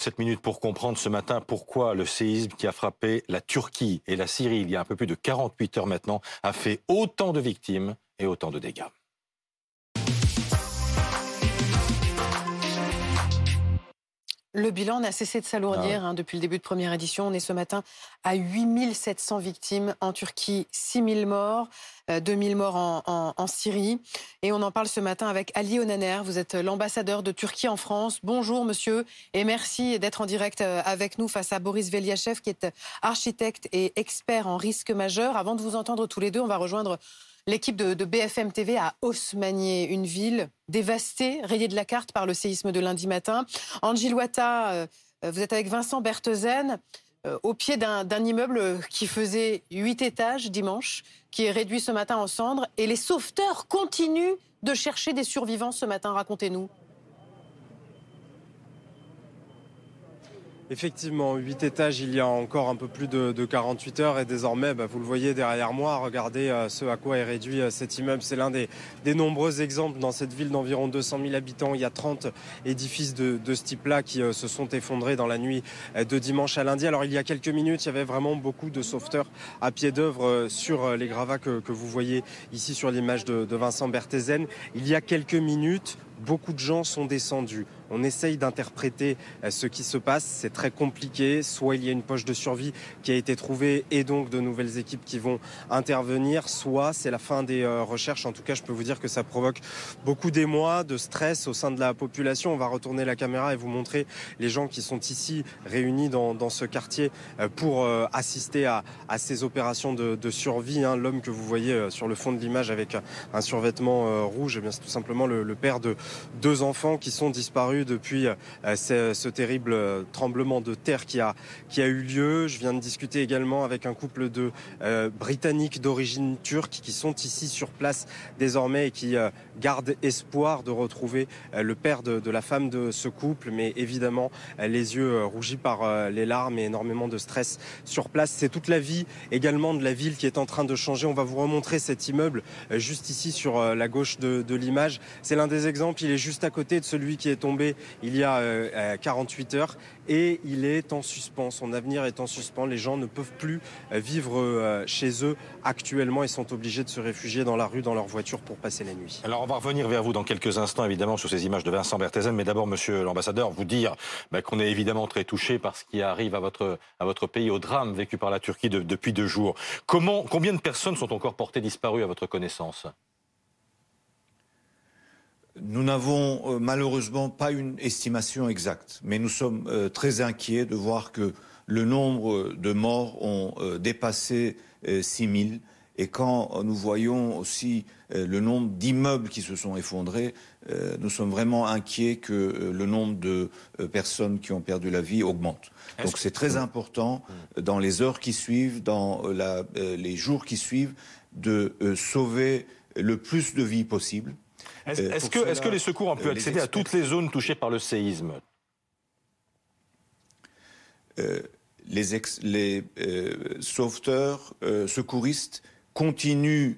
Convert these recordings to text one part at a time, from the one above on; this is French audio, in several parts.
7 minutes pour comprendre ce matin pourquoi le séisme qui a frappé la Turquie et la Syrie il y a un peu plus de 48 heures maintenant a fait autant de victimes et autant de dégâts. Le bilan n'a cessé de s'alourdir ah hein, depuis le début de première édition. On est ce matin à 8700 victimes en Turquie, 6000 morts, 2000 euh, morts en, Syrie. Et on en parle ce matin avec Ali Onaner. Vous êtes l'ambassadeur de Turquie en France. Bonjour monsieur et merci d'être en direct euh, avec nous face à Boris Veliachev qui est architecte et expert en risque majeur. Avant de vous entendre tous les deux, on va rejoindre L'équipe de, BFM TV à Haussmannier, une ville dévastée, rayée de la carte par le séisme de lundi matin. Angie Wata, euh, vous êtes avec Vincent Berthezen euh, au pied d'un immeuble qui faisait huit étages dimanche, qui est réduit ce matin en cendres. Et les sauveteurs continuent de chercher des survivants ce matin. Racontez-nous. Effectivement, 8 étages il y a encore un peu plus de, 48 heures et désormais, bah, vous le voyez derrière moi, regardez euh, ce à quoi est réduit euh, cet immeuble. C'est l'un des, nombreux exemples dans cette ville d'environ 200 000 habitants. Il y a 30 édifices de, ce type-là qui euh, se sont effondrés dans la nuit de dimanche à lundi. Alors il y a quelques minutes, il y avait vraiment beaucoup de sauveteurs à pied d'œuvre sur les gravats que, vous voyez ici sur l'image de, de Vincent Berthézen. Il y a quelques minutes, beaucoup de gens sont descendus on essaye d'interpréter euh, ce qui se passe. C'est très compliqué. Soit il y a une poche de survie qui a été trouvée et donc de nouvelles équipes qui vont intervenir, soit c'est la fin des euh, recherches. En tout cas, je peux vous dire que ça provoque beaucoup d'émoi, de stress au sein de la population. On va retourner la caméra et vous montrer les gens qui sont ici réunis dans, ce quartier euh, pour assister à, ces opérations de, survie. Hein. L'homme que vous voyez sur le fond de l'image avec un survêtement rouge, eh c'est tout simplement le père de deux enfants qui sont disparus depuis euh, ce, terrible euh, tremblement de terre qui a, qui a eu lieu. Je viens de discuter également avec un couple de euh, Britanniques d'origine turque qui sont ici sur place désormais et qui gardent espoir de retrouver le père de, la femme de ce couple. Mais évidemment, les yeux rougis par les larmes et énormément de stress sur place. C'est toute la vie également de la ville qui est en train de changer. On va vous remontrer cet immeuble juste ici sur la gauche de, de l'image. C'est l'un des exemples. Il est juste à côté de celui qui est tombé il y a 48 euh, heures et il est en suspens. Son avenir est en suspens. Les gens ne peuvent plus euh, vivre euh, chez eux actuellement et sont obligés de se réfugier dans la rue, dans leur voiture pour passer la nuit. Alors on va revenir vers vous dans quelques instants évidemment sur ces images de Vincent Berthezen, mais d'abord Monsieur l'ambassadeur, vous dire bah, qu'on est évidemment très touché par ce qui arrive à votre, à votre pays, au drame vécu par la Turquie depuis deux jours. Comment, combien de personnes sont encore portées disparues à votre connaissance? Nous n'avons euh, malheureusement pas une estimation exacte, mais nous sommes euh, très inquiets de voir que le nombre de morts ont euh, dépassé 6 000 et quand nous voyons aussi le nombre d'immeubles qui se sont effondrés, nous sommes vraiment inquiets que le nombre de personnes qui ont perdu la vie augmente. Donc c'est très important dans les heures qui suivent, dans les jours qui suivent, de sauver le plus de vies possible. Est-ce que, les secours ont pu euh, accéder à toutes les zones touchées par le séisme? Euh, Les, euh, sauveteurs, secouristes continuent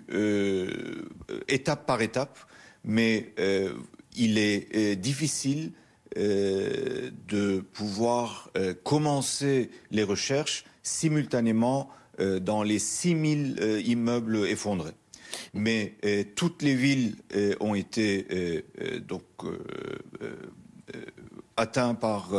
étape par étape, mais il est difficile de pouvoir commencer les recherches simultanément dans les 6000 immeubles effondrés mais euh, toutes les villes euh, ont été euh, donc atteintes par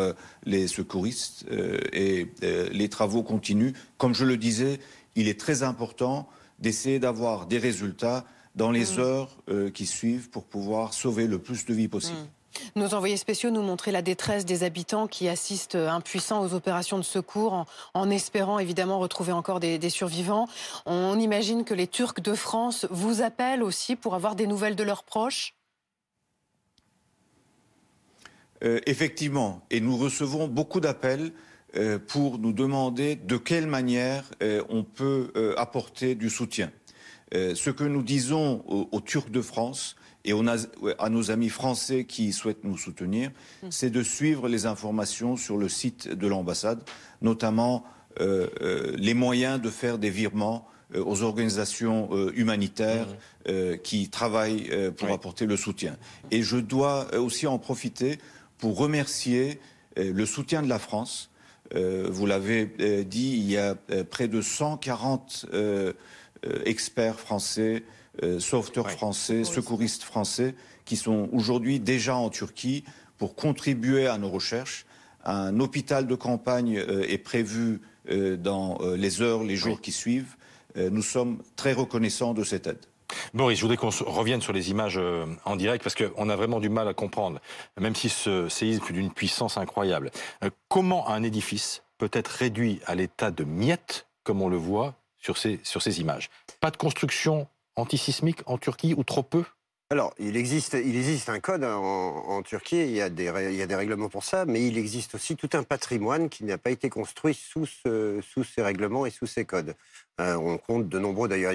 les secouristes et les travaux continuent. Comme je le disais, il est très important d'essayer d'avoir des résultats dans les mmh. heures qui suivent pour pouvoir sauver le plus de vies possible. Mmh. Nos envoyés spéciaux nous montraient la détresse des habitants qui assistent euh, impuissants aux opérations de secours en, espérant évidemment retrouver encore des, survivants. On imagine que les Turcs de France vous appellent aussi pour avoir des nouvelles de leurs proches euh, Effectivement, et nous recevons beaucoup d'appels euh, pour nous demander de quelle manière on peut apporter du soutien. ce que nous disons aux Turcs de France, et on a, à nos amis français qui souhaitent nous soutenir, mm. c'est de suivre les informations sur le site de l'ambassade, notamment euh, euh, les moyens de faire des virements euh, aux organisations humanitaires mm. qui travaillent pour apporter le soutien. Et je dois aussi en profiter pour remercier le soutien de la France. vous l'avez dit, il y a près de 140 experts français, sauveteurs français, secouristes français qui sont aujourd'hui déjà en Turquie pour contribuer à nos recherches. Un hôpital de campagne est prévu dans les heures, les jours qui suivent. Nous sommes très reconnaissants de cette aide. Boris, je voudrais qu'on revienne sur les images euh, en direct parce qu'on a vraiment du mal à comprendre, même si ce séisme fut d'une puissance incroyable. Euh, comment un édifice peut être réduit à l'état de miettes, comme on le voit sur ces, sur ces images? Pas de construction antisismique en Turquie ou trop peu? Alors, il existe, il existe un code en, Turquie, il y, a des, il y, a des, règlements pour ça, mais il existe aussi tout un patrimoine qui n'a pas été construit sous, ce, sous ces règlements et sous ces codes. Euh, on compte de nombreux, d'ailleurs,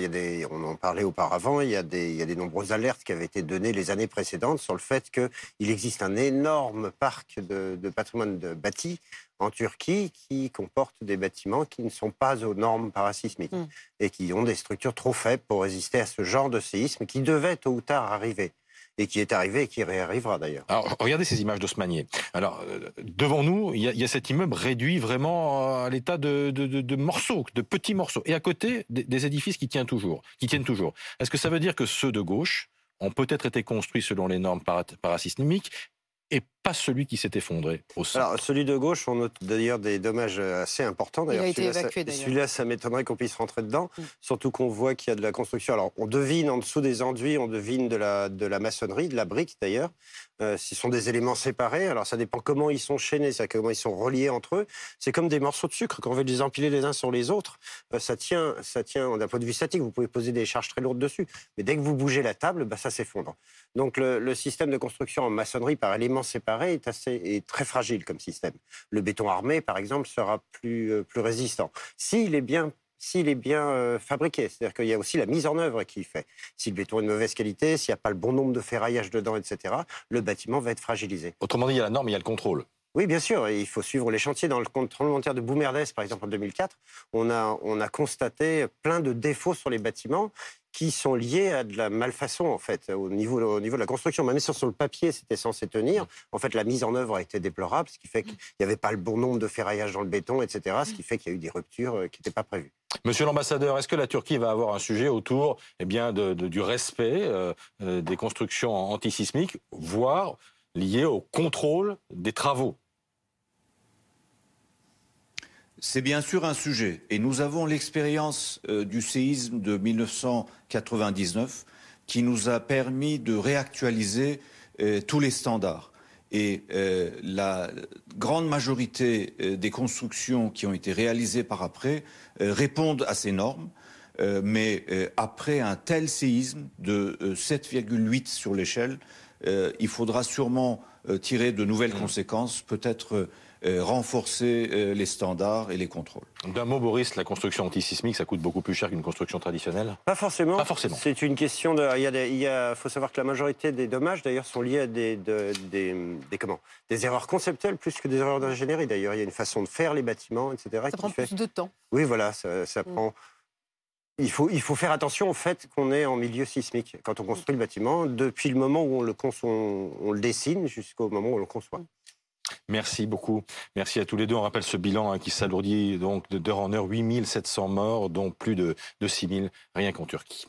on en parlait auparavant, il y, a des, il y a des nombreuses alertes qui avaient été données les années précédentes sur le fait qu'il existe un énorme parc de, de patrimoine de bâti en Turquie qui comporte des bâtiments qui ne sont pas aux normes parasismiques mm. et qui ont des structures trop faibles pour résister à ce genre de séisme qui devait tôt ou tard arriver et qui est arrivé et qui réarrivera d'ailleurs. Alors, regardez ces images d'Osmanier. Alors, euh, devant nous, il y, a, cet immeuble réduit vraiment à l'état de, morceaux, de petits morceaux. Et à côté, des, édifices qui tiennent toujours. Qui tiennent toujours. Est-ce que ça veut dire que ceux de gauche ont peut-être été construits selon les normes parasismiques et pas celui qui s'est effondré au sol. Alors, celui de gauche, on note d'ailleurs des dommages assez importants. Il a été évacué, Celui-là, ça m'étonnerait qu'on puisse rentrer dedans, mm. surtout qu'on voit qu'il y a de la construction. Alors, on devine en dessous des enduits, on devine de la, de la maçonnerie, de la brique d'ailleurs. Euh, ce sont des éléments séparés. Alors, ça dépend comment ils sont chaînés, ça, comment ils sont reliés entre eux. C'est comme des morceaux de sucre. Quand on veut les empiler les uns sur les autres, euh, ça tient, ça tient d'un point de vue statique. Vous pouvez poser des charges très lourdes dessus. Mais dès que vous bougez la table, bah, ça s'effondre. Donc, le, le système de construction en maçonnerie par éléments séparés est assez est très fragile comme système. Le béton armé, par exemple, sera plus, euh, plus résistant. S'il est bien s'il est bien euh, fabriqué. C'est-à-dire qu'il y a aussi la mise en œuvre qui fait. Si le béton est de mauvaise qualité, s'il n'y a pas le bon nombre de ferraillages dedans, etc., le bâtiment va être fragilisé. Autrement dit, il y a la norme, il y a le contrôle. Oui, bien sûr. Il faut suivre les chantiers. Dans le contrôle de Boumerdès, par exemple, en 2004, on a, on a constaté plein de défauts sur les bâtiments qui sont liés à de la malfaçon, en fait, au niveau, au niveau de la construction. Même si sur le papier, c'était censé tenir, en fait, la mise en œuvre a été déplorable, ce qui fait qu'il n'y avait pas le bon nombre de ferraillages dans le béton, etc., ce qui fait qu'il y a eu des ruptures euh, qui n'étaient pas prévues. Monsieur l'ambassadeur, est-ce que la Turquie va avoir un sujet autour eh bien, du respect euh, euh, des constructions antisismiques, voire lié au contrôle des travaux? C'est bien sûr un sujet. Et nous avons l'expérience euh, du séisme de 1999 qui nous a permis de réactualiser euh, tous les standards. Et euh, la grande majorité des constructions qui ont été réalisées par après répondent à ces normes. mais après un tel séisme de 7,8 sur l'échelle, il faudra sûrement tirer de nouvelles mmh. conséquences, peut-être euh, renforcer euh, les standards et les contrôles. D'un mot, Boris, la construction antisismique, ça coûte beaucoup plus cher qu'une construction traditionnelle? Pas forcément. Pas forcément. C'est une question de. Il, faut savoir que la majorité des dommages, d'ailleurs, sont liés à des, des, comment? Des erreurs conceptuelles plus que des erreurs d'ingénierie. D'ailleurs, il y a une façon de faire les bâtiments, etc. Ça prend plus de temps. Oui, voilà, ça, mm. prend. Il faut, il faut, faire attention au fait qu'on est en milieu sismique quand on construit le bâtiment, depuis le moment où on le, on le dessine jusqu'au moment où on le conçoit. Merci beaucoup. Merci à tous les deux. On rappelle ce bilan hein, qui s'alourdit donc d'heure en heure. 8700 morts, dont plus de, de 6000 rien qu'en Turquie.